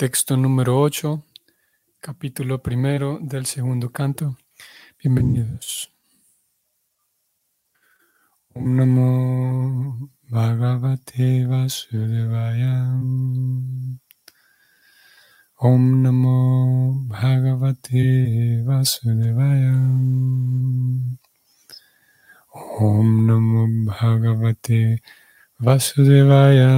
Texto número 8, capítulo primero del segundo canto. Bienvenidos. Om Namo Bhagavate Vasudevaya. Om Namo Bhagavate Vasudevaya. Om Namo Bhagavate Vasudevaya.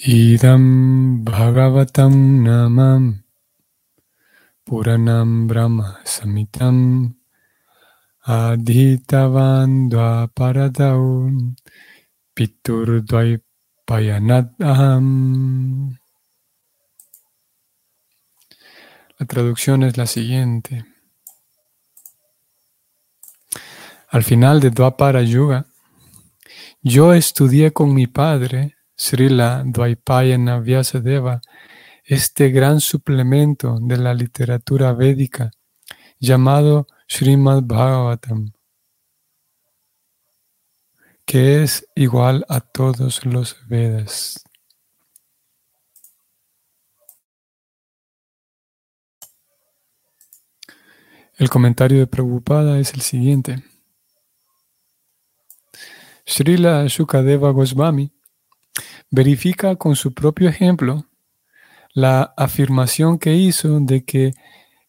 Idam Bhagavatam Namam Puranam Brahma Samitam Adhitavan Dvaparadau Pitur Aham. La traducción es la siguiente. Al final de Dvapara Yuga, yo estudié con mi padre Srila Dvaipayana Vyasadeva este gran suplemento de la literatura védica llamado Srimad Bhagavatam, que es igual a todos los Vedas. El comentario de Prabhupada es el siguiente. Srila Shukadeva Goswami verifica con su propio ejemplo la afirmación que hizo de que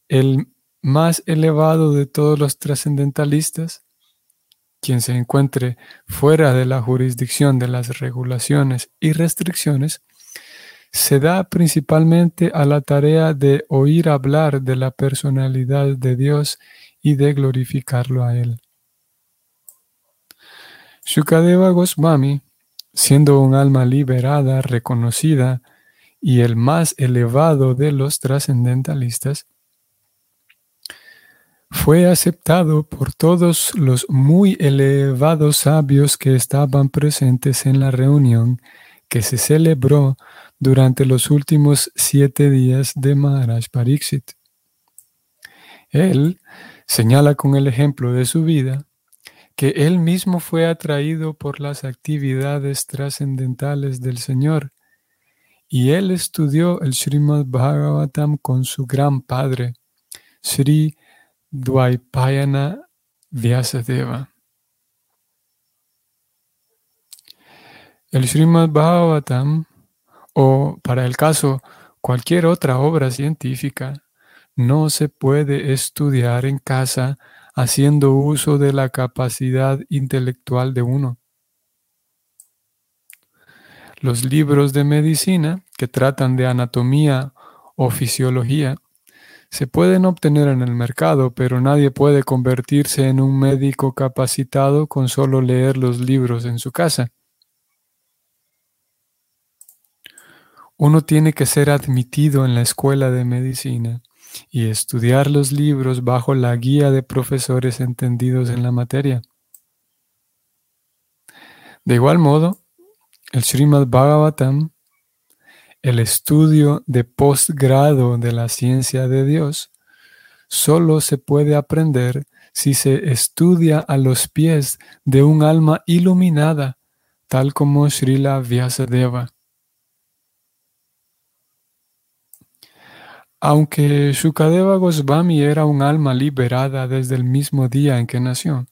el más elevado de todos los trascendentalistas, quien se encuentre fuera de la jurisdicción de las regulaciones y restricciones, se da principalmente a la tarea de oír hablar de la personalidad de Dios y de glorificarlo a Él. Shukadeva Goswami siendo un alma liberada, reconocida y el más elevado de los trascendentalistas, fue aceptado por todos los muy elevados sabios que estaban presentes en la reunión que se celebró durante los últimos siete días de Maharaj Pariksit. Él señala con el ejemplo de su vida que él mismo fue atraído por las actividades trascendentales del Señor y él estudió el Srimad Bhagavatam con su gran padre, Sri Dvaipayana Vyasadeva. El Srimad Bhagavatam, o para el caso cualquier otra obra científica, no se puede estudiar en casa haciendo uso de la capacidad intelectual de uno. Los libros de medicina que tratan de anatomía o fisiología se pueden obtener en el mercado, pero nadie puede convertirse en un médico capacitado con solo leer los libros en su casa. Uno tiene que ser admitido en la escuela de medicina y estudiar los libros bajo la guía de profesores entendidos en la materia. De igual modo, el Srimad Bhagavatam, el estudio de postgrado de la ciencia de Dios, solo se puede aprender si se estudia a los pies de un alma iluminada, tal como Srila Vyasadeva. Aunque Shukadeva Goswami era un alma liberada desde el mismo día en que nació,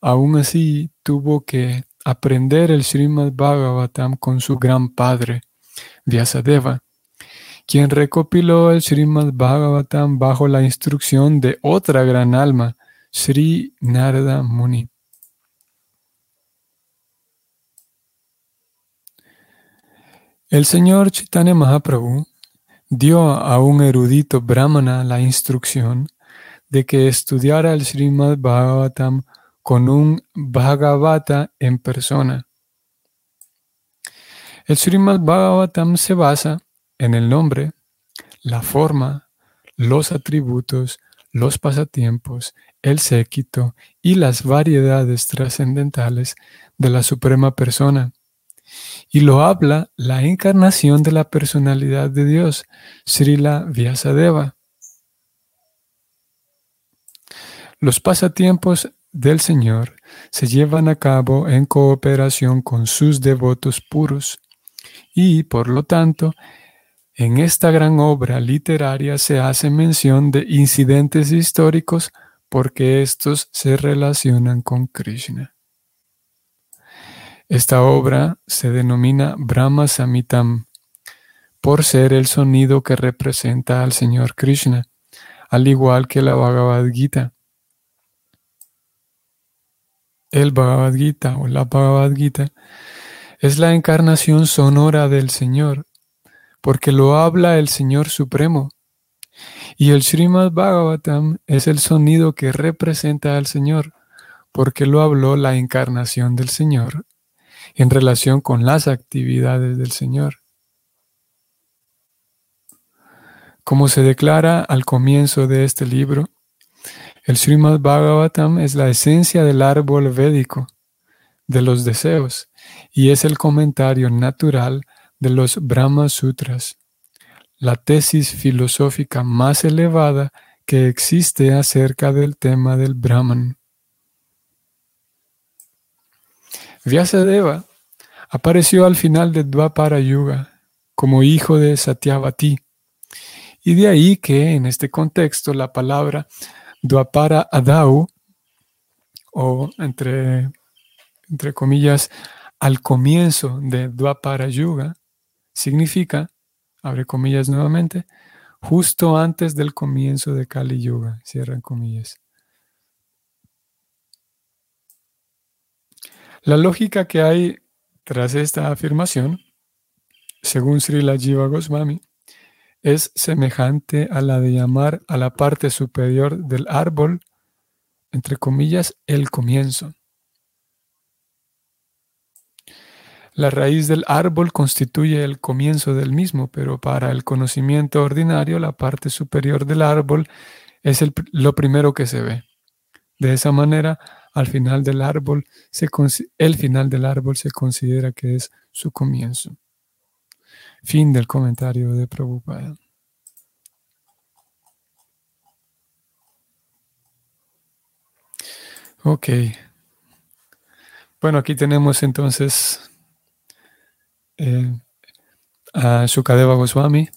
aún así tuvo que aprender el Srimad Bhagavatam con su gran padre, Vyasadeva, quien recopiló el Srimad Bhagavatam bajo la instrucción de otra gran alma, Sri Narada Muni. El señor Chaitanya Mahaprabhu dio a un erudito brahmana la instrucción de que estudiara el Srimad Bhagavatam con un Bhagavata en persona. El Srimad Bhagavatam se basa en el nombre, la forma, los atributos, los pasatiempos, el séquito y las variedades trascendentales de la Suprema Persona y lo habla la encarnación de la personalidad de Dios, Srila Vyasadeva. Los pasatiempos del Señor se llevan a cabo en cooperación con sus devotos puros y, por lo tanto, en esta gran obra literaria se hace mención de incidentes históricos porque estos se relacionan con Krishna. Esta obra se denomina Brahma Samitam por ser el sonido que representa al Señor Krishna, al igual que la Bhagavad Gita. El Bhagavad Gita o la Bhagavad Gita es la encarnación sonora del Señor, porque lo habla el Señor Supremo. Y el Srimad Bhagavatam es el sonido que representa al Señor, porque lo habló la encarnación del Señor en relación con las actividades del Señor. Como se declara al comienzo de este libro, el Srimad Bhagavatam es la esencia del árbol védico, de los deseos, y es el comentario natural de los Brahma Sutras, la tesis filosófica más elevada que existe acerca del tema del Brahman. Vyasadeva apareció al final de Dvapara Yuga como hijo de Satyavati, y de ahí que en este contexto la palabra Dwapara Adau, o entre, entre comillas, al comienzo de Dwapara Yuga, significa, abre comillas nuevamente, justo antes del comienzo de Kali Yuga, cierran comillas. La lógica que hay tras esta afirmación, según Srila Jiva Goswami, es semejante a la de llamar a la parte superior del árbol, entre comillas, el comienzo. La raíz del árbol constituye el comienzo del mismo, pero para el conocimiento ordinario la parte superior del árbol es lo primero que se ve. De esa manera, al final del árbol, el final del árbol se considera que es su comienzo. Fin del comentario de Prabhupada. Ok. Bueno, aquí tenemos entonces eh, a Shukadeva Goswami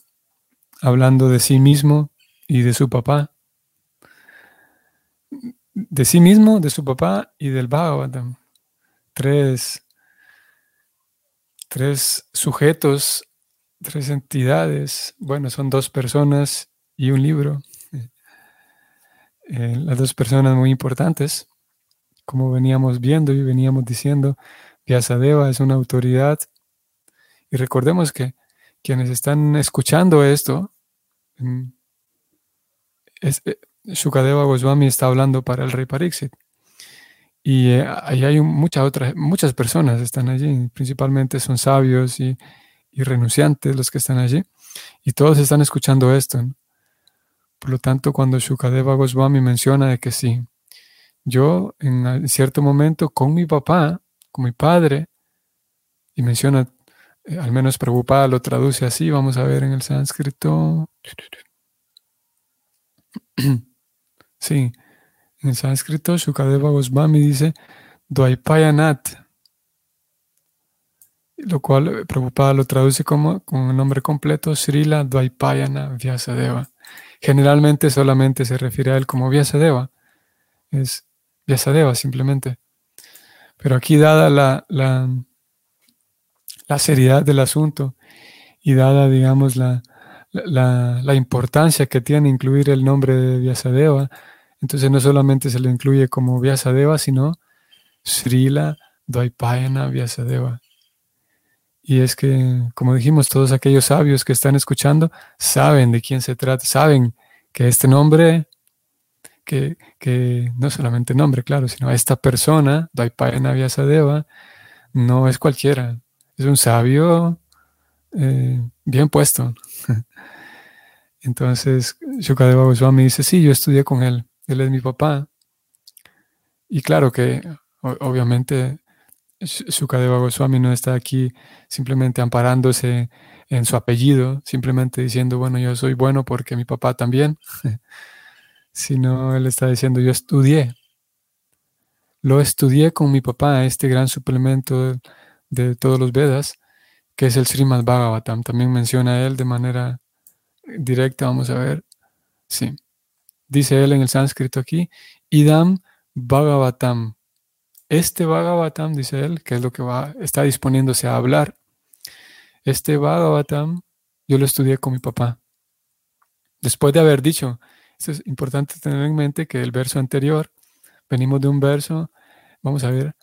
hablando de sí mismo y de su papá. De sí mismo, de su papá y del Bhagavatam. Tres, tres sujetos tres entidades, bueno, son dos personas y un libro. Eh, las dos personas muy importantes, como veníamos viendo y veníamos diciendo, Vyasadeva es una autoridad. Y recordemos que quienes están escuchando esto, mm, es, Shukadeva Goswami está hablando para el rey Pariksit. Y eh, hay muchas otras, muchas personas están allí, principalmente son sabios y renunciantes los que están allí, y todos están escuchando esto. Por lo tanto, cuando Shukadeva Goswami menciona de que sí, yo en cierto momento con mi papá, con mi padre, y menciona, eh, al menos preocupada lo traduce así, vamos a ver en el sánscrito. Sí, en el sánscrito Shukadeva Goswami dice Dvaipayanat, lo cual eh, Prabhupada lo traduce como con el nombre completo Srila Dvaipayana Vyasadeva. Generalmente solamente se refiere a él como Vyasadeva, es Vyasadeva simplemente. Pero aquí dada la, la, la seriedad del asunto y dada, digamos, la, la, la, importancia que tiene incluir el nombre de Vyasadeva, entonces no solamente se le incluye como Vyasadeva, sino Srila Dvaipayana Vyasadeva. Y es que, como dijimos, todos aquellos sabios que están escuchando saben de quién se trata, saben que este nombre, que, que no solamente nombre, claro, sino esta persona, Daipayana Vyasadeva, no es cualquiera, es un sabio eh, bien puesto. Entonces, Shukadeva Goswami dice, sí, yo estudié con él, él es mi papá. Y claro que, obviamente, Sukadeva Goswami no está aquí simplemente amparándose en su apellido, simplemente diciendo, bueno, yo soy bueno porque mi papá también, sino él está diciendo, yo estudié. lo estudié con mi papá, este gran suplemento de, todos los Vedas, que es el Srimad Bhagavatam. También menciona él de manera directa, vamos a ver. Sí. Dice él en el sánscrito aquí, Idam Bhagavatam. Este Bhagavatam, dice él, que es lo que va, está disponiéndose a hablar. Este Bhagavatam yo lo estudié con mi papá. Después de haber dicho, esto es importante tener en mente que el verso anterior, venimos de un verso, vamos a ver,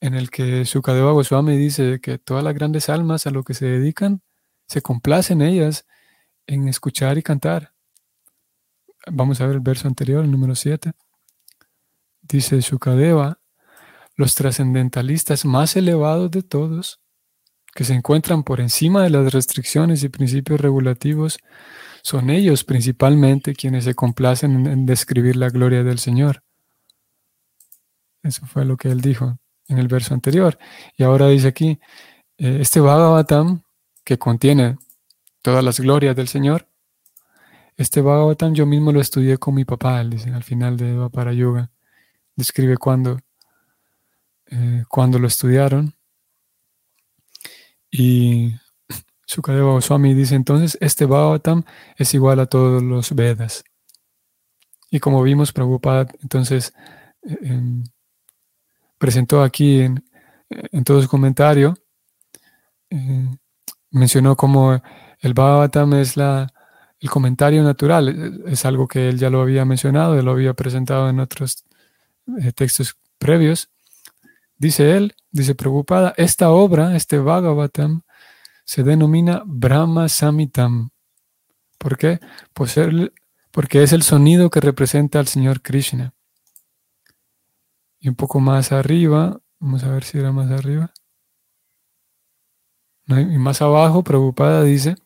en el que Sukadeva Goswami dice que todas las grandes almas a lo que se dedican, se complacen ellas en escuchar y cantar. Vamos a ver el verso anterior, el número 7. Dice Sukadeva, los trascendentalistas más elevados de todos, que se encuentran por encima de las restricciones y principios regulativos, son ellos principalmente quienes se complacen en, describir la gloria del Señor. Eso fue lo que él dijo en el verso anterior. Y ahora dice aquí, eh, este Bhagavatam, que contiene todas las glorias del Señor, este Bhagavatam yo mismo lo estudié con mi papá, dice al final de para Yoga. Describe cuando, eh, cuando lo estudiaron. Y Sukadeva Goswami dice entonces, este Bhagavatam es igual a todos los Vedas. Y como vimos, Prabhupada entonces eh, em, presentó aquí en, todo su comentario, eh, mencionó como el Bhagavatam es la, el comentario natural, es algo que él ya lo había mencionado, él lo había presentado en otros eh, textos previos. Dice él, dice Prabhupada, esta obra, este Bhagavatam, se denomina Brahma Samitam. ¿Por qué? Porque es el sonido que representa al Señor Krishna. Y un poco más arriba, vamos a ver si era más arriba. Y más abajo, Prabhupada dice,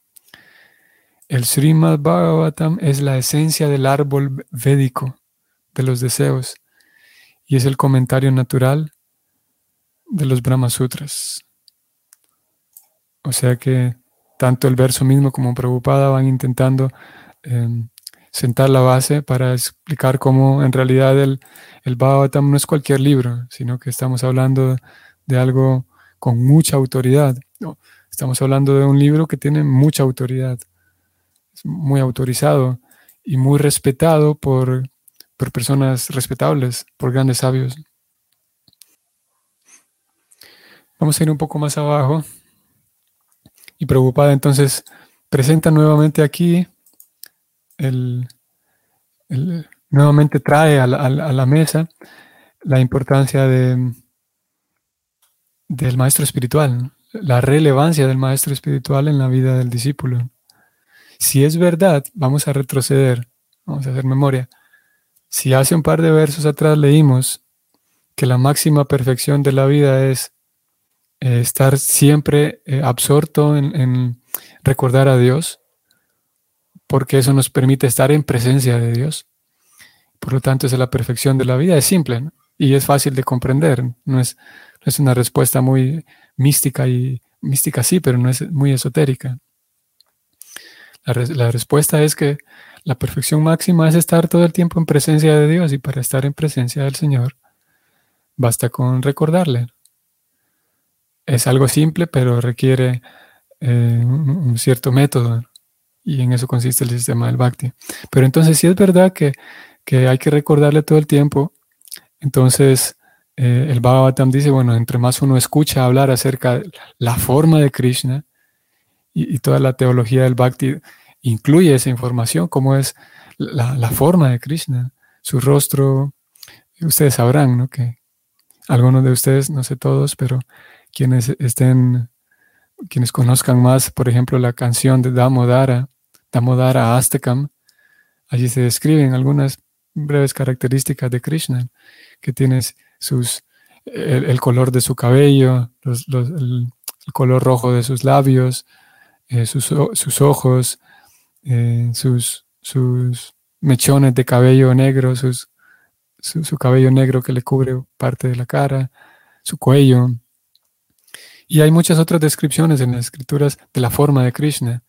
el Srimad Bhagavatam es la esencia del árbol védico de los deseos y es el comentario natural de los Brahma Sutras. O sea que tanto el verso mismo como Prabhupada van intentando em, sentar la base para explicar cómo en realidad el, el Bhagavatam no es cualquier libro, sino que estamos hablando de algo con mucha autoridad. estamos hablando de un libro que tiene mucha autoridad, muy autorizado y muy respetado por, por personas respetables, por grandes sabios. Vamos a ir un poco más abajo y preocupada, entonces presenta nuevamente aquí, el, nuevamente trae a la, mesa la importancia de, del maestro espiritual, la relevancia del maestro espiritual en la vida del discípulo. Si es verdad, vamos a retroceder, vamos a hacer memoria. Si hace un par de versos atrás leímos que la máxima perfección de la vida es eh, estar siempre eh, absorto en, recordar a Dios, porque eso nos permite estar en presencia de Dios. Por lo tanto, es la perfección de la vida. Es simple y es fácil de comprender. No es, es una respuesta muy mística y mística sí, pero no es muy esotérica. La, respuesta es que la perfección máxima es estar todo el tiempo en presencia de Dios y para estar en presencia del Señor basta con recordarle es algo simple, pero requiere eh, un, cierto método y en eso consiste el sistema del Bhakti. Pero entonces si es verdad que, hay que recordarle todo el tiempo, entonces eh, el Bhagavatam dice, bueno, entre más uno escucha hablar acerca de la forma de Krishna y, toda la teología del Bhakti incluye esa información, como es la, forma de Krishna, su rostro, ustedes sabrán, ¿no? Que algunos de ustedes, no sé todos, pero quienes estén, quienes conozcan más, por ejemplo, la canción de Damodara, Damodara Astakam, allí se describen algunas breves características de Krishna, que tiene sus, el, color de su cabello, el, color rojo de sus labios, eh, sus, ojos, eh, sus, mechones de cabello negro, su, cabello negro que le cubre parte de la cara, su cuello, y hay muchas otras descripciones en las escrituras de la forma de Krishna.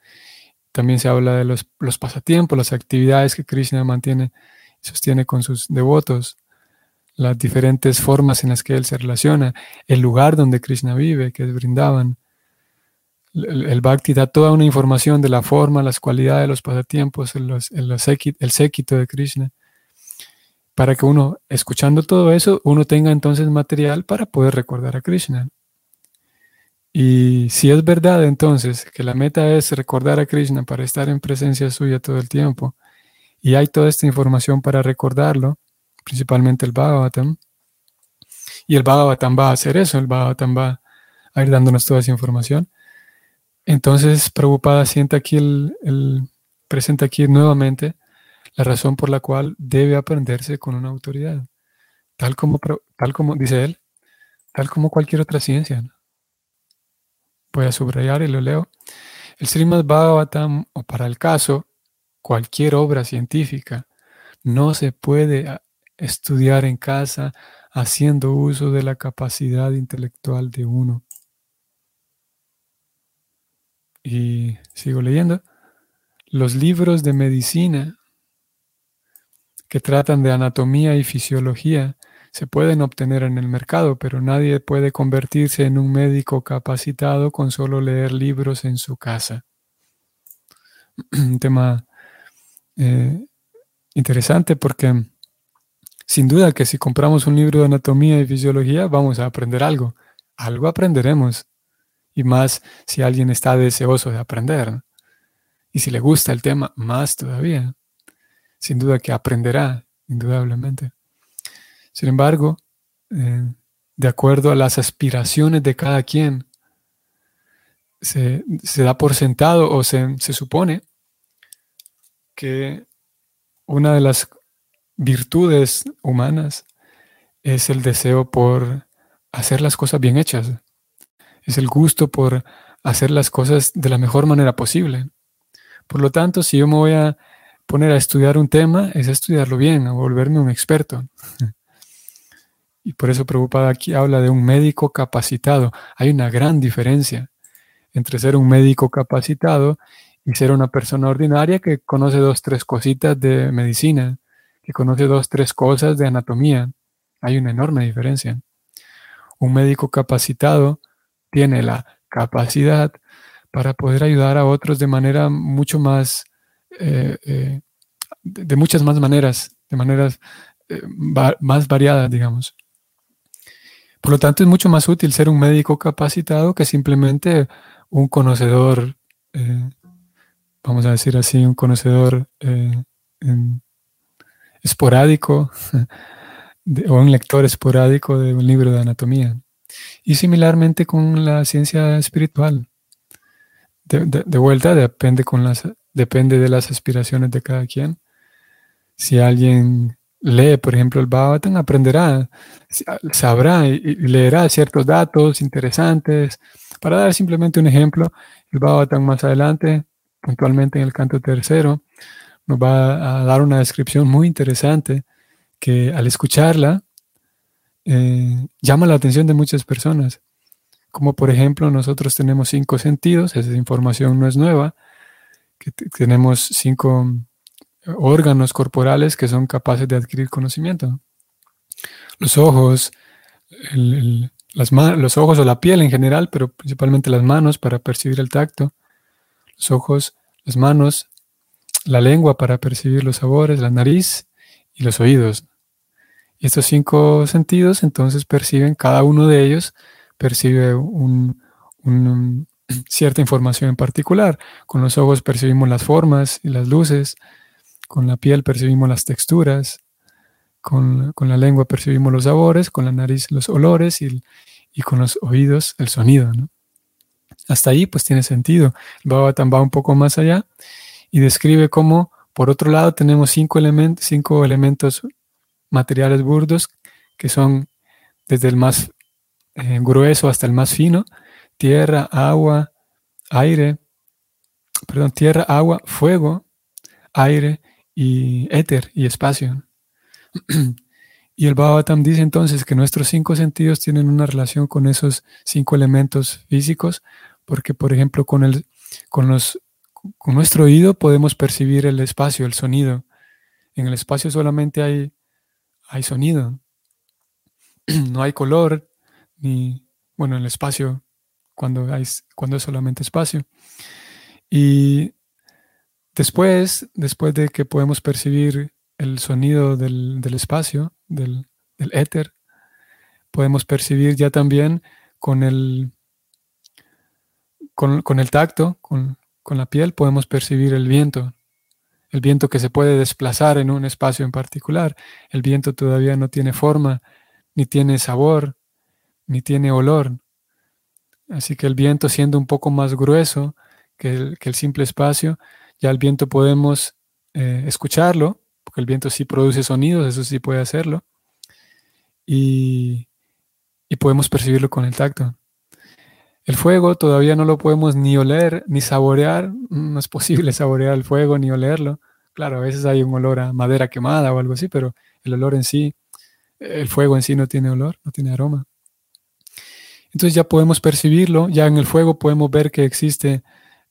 También se habla de los, pasatiempos, las actividades que Krishna mantiene y sostiene con sus devotos. las diferentes formas en las que él se relaciona, el lugar donde Krishna vive, que es. El, Bhakti da toda una información de la forma, las cualidades, los pasatiempos, el, el, séquito de Krishna, para que uno, escuchando todo eso, uno tenga entonces material para poder recordar a Krishna. Y si es verdad entonces que la meta es recordar a Krishna para estar en presencia suya todo el tiempo, y hay toda esta información para recordarlo, principalmente el Bhagavatam, y el Bhagavatam va a hacer eso, el Bhagavatam va a ir dándonos toda esa información. Entonces, Prabhupada siente aquí el, presenta aquí nuevamente la razón por la cual debe aprenderse con una autoridad, tal como, tal como dice él, tal como cualquier otra ciencia. Voy a subrayar y lo leo. El Srimad Bhagavatam, o para el caso, cualquier obra científica, no se puede ah, estudiar en casa haciendo uso de la capacidad intelectual de uno. Y sigo leyendo. Los libros de medicina que tratan de anatomía y fisiología se pueden obtener en el mercado, pero nadie puede convertirse en un médico capacitado con solo leer libros en su casa. un tema eh, interesante porque sin duda que si compramos un libro de anatomía y fisiología vamos a aprender algo. Algo aprenderemos. Y más si alguien está deseoso de aprender. Y si le gusta el tema, más todavía. Sin duda que aprenderá, indudablemente. Sin embargo, eh, de acuerdo a las aspiraciones de cada quien, se, da por sentado o se, supone que una de las virtudes humanas es el deseo por hacer las cosas bien hechas. Es el gusto por hacer las cosas de la mejor manera posible. Por lo tanto, si yo me voy a poner a estudiar un tema, es estudiarlo bien, a volverme un experto. Y por eso Preocupada aquí habla de un médico capacitado. Hay una gran diferencia entre ser un médico capacitado y ser una persona ordinaria que conoce dos, tres cositas de medicina, que conoce dos, tres cosas de anatomía. Hay una enorme diferencia. Un médico capacitado tiene la capacidad para poder ayudar a otros de manera mucho más, eh, eh, de, muchas más maneras, de maneras eh, más variadas, digamos. Por lo tanto, es mucho más útil ser un médico capacitado que simplemente un conocedor, vamos a decir así, un conocedor esporádico o un lector esporádico de un libro de anatomía. Y similarmente con la ciencia espiritual. De, vuelta, depende, con las, depende de las aspiraciones de cada quien. Si alguien lee, por ejemplo, el Bhagavatam, aprenderá, sabrá y leerá ciertos datos interesantes. Para dar simplemente un ejemplo, el Bhagavatam más adelante, puntualmente en el canto tercero, nos va a dar una descripción muy interesante que al escucharla eh, llama la atención de muchas personas. Como por ejemplo, nosotros tenemos cinco sentidos, esa información no es nueva, que tenemos cinco órganos corporales que son capaces de adquirir conocimiento. Los ojos, los ojos o la piel en general, pero principalmente las manos para percibir el tacto. Los ojos, las manos, la lengua para percibir los sabores, la nariz y los oídos. Y estos cinco sentidos entonces perciben, cada uno de ellos percibe un, cierta información en particular. Con los ojos percibimos las formas y las luces, con la piel percibimos las texturas, con, la lengua percibimos los sabores, con la nariz los olores y, con los oídos el sonido. Hasta ahí pues tiene sentido. El va un poco más allá y describe cómo, por otro lado, tenemos cinco, elementos, cinco elementos materiales burdos que son desde el más eh, grueso hasta el más fino, tierra, agua, aire, perdón, tierra, agua, fuego, aire y éter y espacio. y el Bhagavatam dice entonces que nuestros cinco sentidos tienen una relación con esos cinco elementos físicos, porque por ejemplo con, el, con, los, con nuestro oído podemos percibir el espacio, el sonido. En el espacio solamente hay, hay sonido. no hay color, ni, bueno, en el espacio, cuando, hay, cuando es solamente espacio. Y después, después de que podemos percibir el sonido del, espacio, del, éter, podemos percibir ya también con el, con, el tacto, con, con la piel, podemos percibir el viento, el viento que se puede desplazar en un espacio en particular. El viento todavía no tiene forma, ni tiene sabor, ni tiene olor. Así que el viento siendo un poco más grueso que el, simple espacio, ya el viento podemos eh, escucharlo, porque el viento sí produce sonidos, eso sí puede hacerlo, y, y podemos percibirlo con el tacto. El fuego todavía no lo podemos ni oler ni saborear. No es posible saborear el fuego ni olerlo. Claro, a veces hay un olor a madera quemada o algo así, pero el olor en sí, el fuego en sí no tiene olor, no tiene aroma. Entonces ya podemos percibirlo, ya en el fuego podemos ver que existe,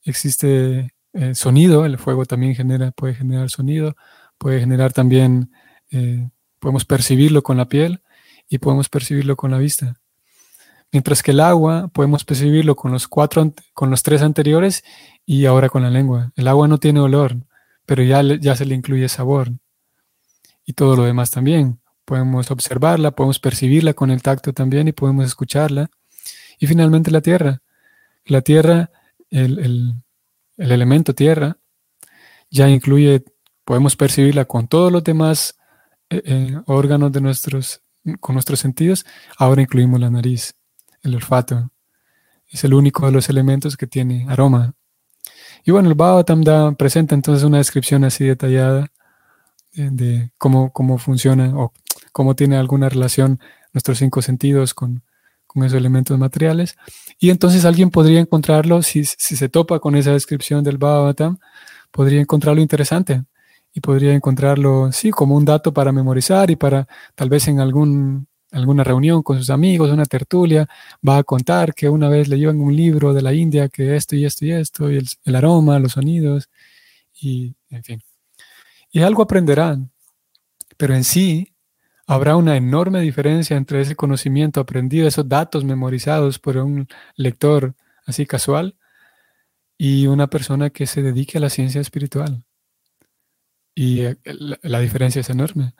existe eh, sonido, el fuego también genera, puede generar sonido, puede generar también, eh, podemos percibirlo con la piel y podemos percibirlo con la vista. Mientras que el agua podemos percibirlo con los cuatro, con los tres anteriores y ahora con la lengua. El agua no tiene olor, pero ya, ya se le incluye sabor. Y todo lo demás también. Podemos observarla, podemos percibirla con el tacto también y podemos escucharla. Y finalmente la tierra. La tierra, el, elemento tierra, ya incluye, podemos percibirla con todos los demás eh, eh, órganos de nuestros, con nuestros sentidos. Ahora incluimos la nariz el olfato. Es el único de los elementos que tiene aroma. Y bueno, el Bhagavatam da, presenta entonces una descripción así detallada de, cómo, cómo funciona o cómo tiene alguna relación nuestros cinco sentidos con, esos elementos materiales. Y entonces alguien podría encontrarlo, si, si se topa con esa descripción del Bhagavatam, podría encontrarlo interesante y podría encontrarlo, sí, como un dato para memorizar y para tal vez en algún alguna reunión con sus amigos, una tertulia, va a contar que una vez leyó en un libro de la India que esto y esto y esto, y el, aroma, los sonidos, y en fin. Y algo aprenderán, pero en sí habrá una enorme diferencia entre ese conocimiento aprendido, esos datos memorizados por un lector así casual, y una persona que se dedique a la ciencia espiritual. Y eh, la diferencia es enorme.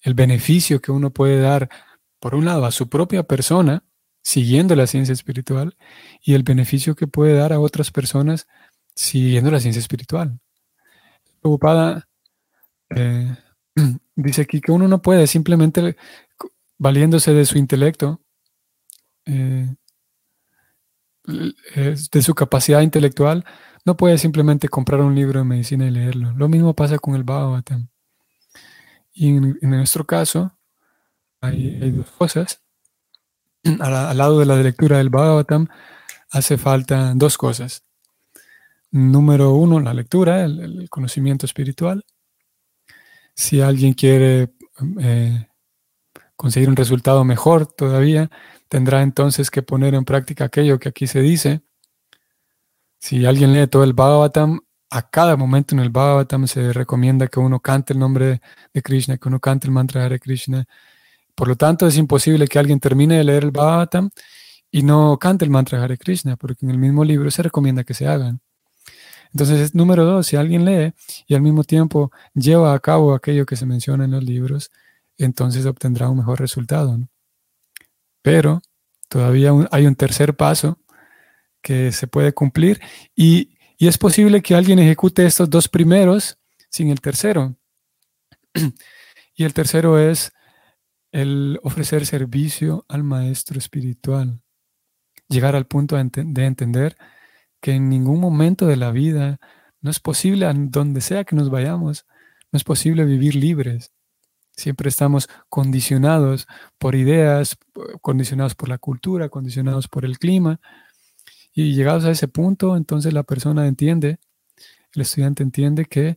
El beneficio que uno puede dar por un lado, a su propia persona, siguiendo la ciencia espiritual, y el beneficio que puede dar a otras personas siguiendo la ciencia espiritual. Preocupada eh, dice aquí que uno no puede simplemente valiéndose de su intelecto, eh, de su capacidad intelectual, no puede simplemente comprar un libro de medicina y leerlo. Lo mismo pasa con el Bhagavatam. Y en nuestro caso, hay, dos cosas. Al, lado de la lectura del Bhagavatam hace falta dos cosas. Número uno, la lectura, el, conocimiento espiritual. Si alguien quiere eh, conseguir un resultado mejor todavía, tendrá entonces que poner en práctica aquello que aquí se dice. Si alguien lee todo el Bhagavatam, a cada momento en el Bhagavatam se recomienda que uno cante el nombre de Krishna, que uno cante el mantra de Krishna, por lo tanto, es imposible que alguien termine de leer el Bhagavatam y no cante el mantra Hare Krishna, porque en el mismo libro se recomienda que se hagan. Entonces, número dos, si alguien lee y al mismo tiempo lleva a cabo aquello que se menciona en los libros, entonces obtendrá un mejor resultado. Pero todavía hay un tercer paso que se puede cumplir y, y es posible que alguien ejecute estos dos primeros sin el tercero. y el tercero es el ofrecer servicio al maestro espiritual, llegar al punto de entender que en ningún momento de la vida no es posible, donde sea que nos vayamos, no es posible vivir libres. Siempre estamos condicionados por ideas, condicionados por la cultura, condicionados por el clima. Y llegados a ese punto, entonces la persona entiende, el estudiante entiende que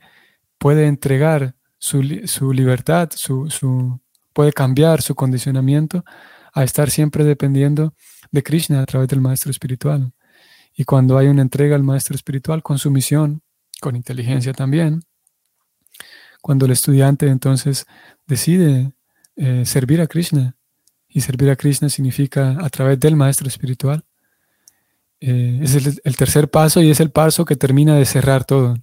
puede entregar su, libertad, su, puede cambiar su condicionamiento a estar siempre dependiendo de Krishna a través del maestro espiritual. Y cuando hay una entrega al maestro espiritual con su misión, con inteligencia también, cuando el estudiante entonces decide eh, servir a Krishna y servir a Krishna significa a través del maestro espiritual. Eh, es el, tercer paso y es el paso que termina de cerrar todo.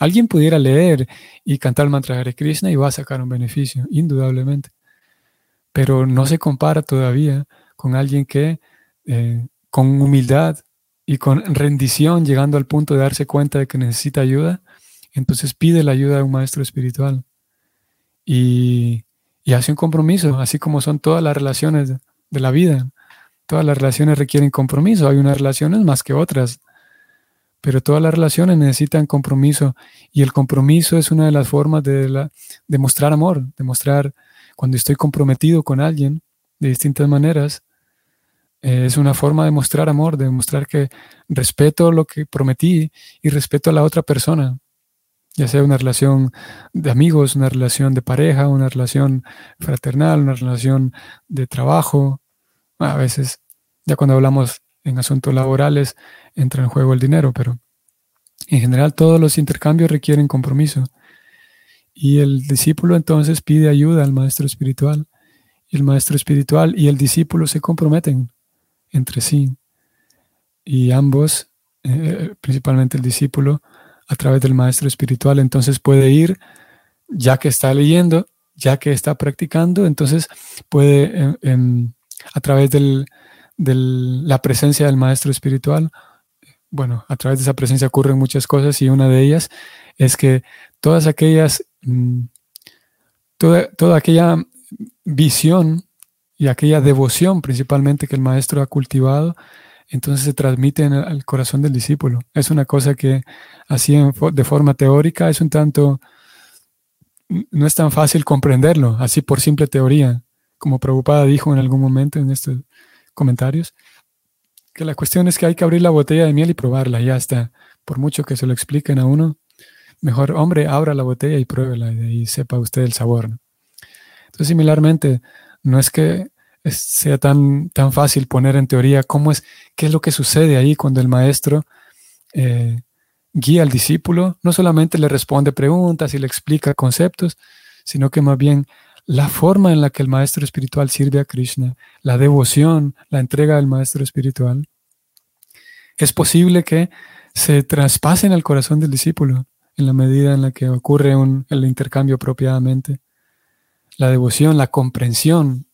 Alguien pudiera leer y cantar el mantra Hare Krishna y va a sacar un beneficio, indudablemente. Pero no se compara todavía con alguien que eh, con humildad y con rendición, llegando al punto de darse cuenta de que necesita ayuda, entonces pide la ayuda de un maestro espiritual. Y, y hace un compromiso, así como son todas las relaciones de la vida. Todas las relaciones requieren compromiso. Hay unas relaciones más que otras, pero todas las relaciones necesitan compromiso y el compromiso es una de las formas de, la, mostrar amor, de mostrar cuando estoy comprometido con alguien de distintas maneras. Eh, es una forma de mostrar amor, de mostrar que respeto lo que prometí y respeto a la otra persona ya sea una relación de amigos, una relación de pareja, una relación fraternal, una relación de trabajo. A veces, ya cuando hablamos en asuntos laborales, entra en juego el dinero, pero en general todos los intercambios requieren compromiso. Y el discípulo entonces pide ayuda al maestro espiritual. Y el maestro espiritual y el discípulo se comprometen entre sí. Y ambos, eh, principalmente el discípulo, a través del maestro espiritual. Entonces puede ir, ya que está leyendo, ya que está practicando, entonces puede a través de la presencia del maestro espiritual, bueno, a través de esa presencia ocurren muchas cosas y una de ellas es que todas aquellas, mm, toda, toda aquella visión y aquella devoción principalmente que el maestro ha cultivado, entonces se transmite en el, corazón del discípulo. Es una cosa que así de forma teórica es un tanto, no es tan fácil comprenderlo, así por simple teoría, como Prabhupada dijo en algún momento en estos comentarios, que la cuestión es que hay que abrir la botella de miel y probarla, ya está. Por mucho que se lo expliquen a uno, mejor, hombre, abra la botella y pruébela y, sepa usted el sabor. Entonces, similarmente, no es que sea tan, tan fácil poner en teoría cómo es, qué es lo que sucede ahí cuando el maestro eh, guía al discípulo, no solamente le responde preguntas y le explica conceptos, sino que más bien la forma en la que el maestro espiritual sirve a Krishna, la devoción, la entrega del maestro espiritual, es posible que se traspasen al corazón del discípulo en la medida en la que ocurre el intercambio apropiadamente. La devoción, la comprensión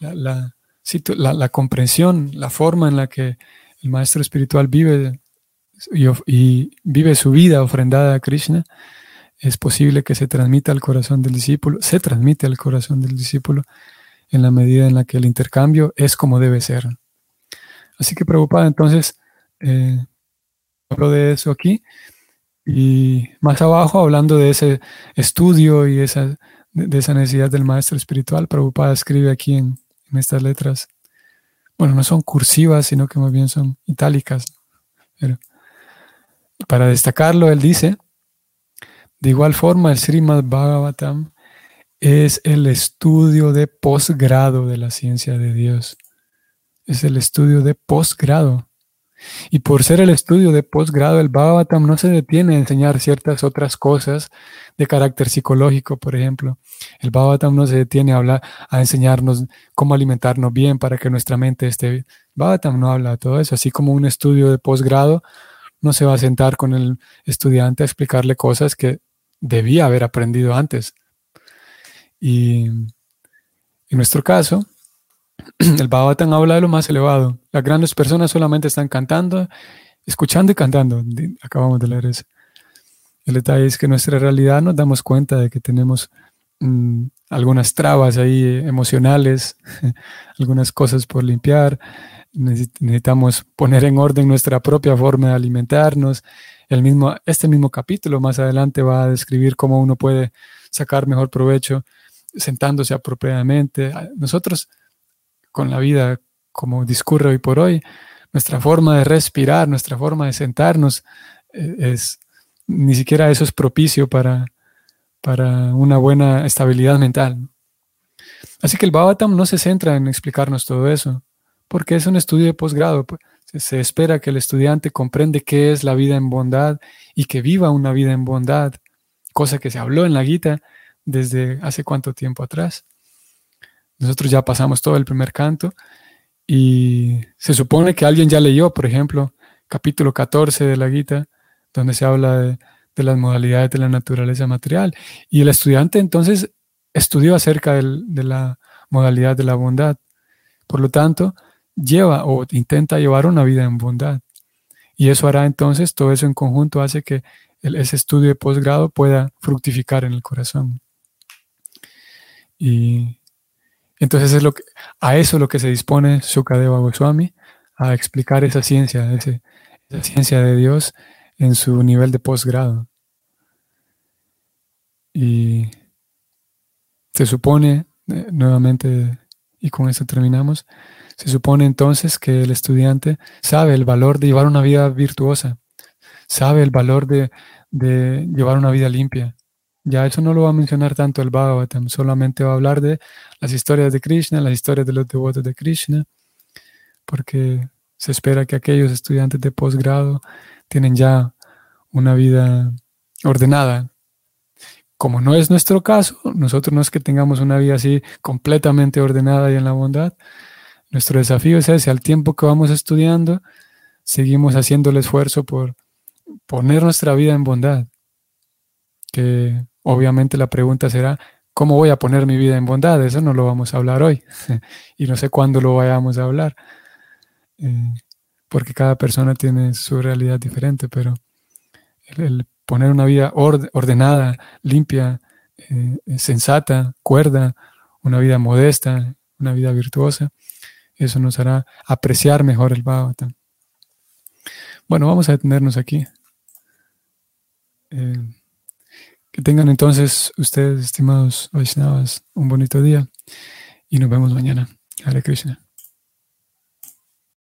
la, la, comprensión, la forma en la que el maestro espiritual vive y, vive su vida ofrendada a Krishna, es posible que se transmita al corazón del discípulo, se transmite al corazón del discípulo en la medida en la que el intercambio es como debe ser. Así que preocupada, entonces, eh, hablo de eso aquí y más abajo hablando de ese estudio y esa, de esa necesidad del maestro espiritual, Prabhupada escribe aquí en, estas letras. Bueno, no son cursivas, sino que más bien son itálicas. Pero para destacarlo, él dice, de igual forma, el Srimad Bhagavatam es el estudio de posgrado de la ciencia de Dios. Es el estudio de posgrado. Y por ser el estudio de posgrado, el Bhagavatam no se detiene a enseñar ciertas otras cosas de carácter psicológico, por ejemplo. El Bhagavatam no se detiene a hablar, a enseñarnos cómo alimentarnos bien para que nuestra mente esté bien. Bhagavatam no habla de todo eso, así como un estudio de posgrado no se va a sentar con el estudiante a explicarle cosas que debía haber aprendido antes. Y en nuestro caso, el Bhagavatam habla de lo más elevado. Las grandes personas solamente están cantando, escuchando y cantando. Acabamos de leer eso. El detalle es que nuestra realidad nos damos cuenta de que tenemos mm, algunas trabas ahí emocionales, algunas cosas por limpiar. Necesitamos poner en orden nuestra propia forma de alimentarnos. El mismo, este mismo capítulo más adelante va a describir cómo uno puede sacar mejor provecho sentándose apropiadamente. Nosotros con la vida como discurre hoy por hoy, nuestra forma de respirar, nuestra forma de sentarnos, eh, es, ni siquiera eso es propicio para, para una buena estabilidad mental. Así que el Bhavatam no se centra en explicarnos todo eso, porque es un estudio de posgrado. Pues, se espera que el estudiante comprende qué es la vida en bondad y que viva una vida en bondad, cosa que se habló en la Gita desde hace cuánto tiempo atrás nosotros ya pasamos todo el primer canto y se supone que alguien ya leyó, por ejemplo, capítulo 14 de la Gita, donde se habla de, las modalidades de la naturaleza material. Y el estudiante entonces estudió acerca de la modalidad de la bondad. Por lo tanto, lleva o intenta llevar una vida en bondad. Y eso hará entonces, todo eso en conjunto hace que ese estudio de posgrado pueda fructificar en el corazón. Y entonces es lo que, a eso es lo que se dispone Sukadeva Goswami, a explicar esa ciencia, esa ciencia de Dios en su nivel de posgrado. Y se supone, eh, nuevamente, y con eso terminamos, se supone entonces que el estudiante sabe el valor de llevar una vida virtuosa, sabe el valor de, de llevar una vida limpia. Ya eso no lo va a mencionar tanto el Bhagavatam, solamente va a hablar de las historias de Krishna, las historias de los devotos de Krishna, porque se espera que aquellos estudiantes de posgrado tienen ya una vida ordenada. Como no es nuestro caso, nosotros no es que tengamos una vida así completamente ordenada y en la bondad. Nuestro desafío es ese, al tiempo que vamos estudiando, seguimos haciendo el esfuerzo por poner nuestra vida en bondad. Que obviamente la pregunta será, ¿cómo voy a poner mi vida en bondad? Eso no lo vamos a hablar hoy y no sé cuándo lo vayamos a hablar, eh, porque cada persona tiene su realidad diferente, pero el, poner una vida ordenada, limpia, eh, sensata, cuerda, una vida modesta, una vida virtuosa, eso nos hará apreciar mejor el Bhagavatam. Bueno, vamos a detenernos aquí. Eh, que tengan entonces ustedes, estimados Vaishnavas, un bonito día y nos vemos mañana. Hare Krishna.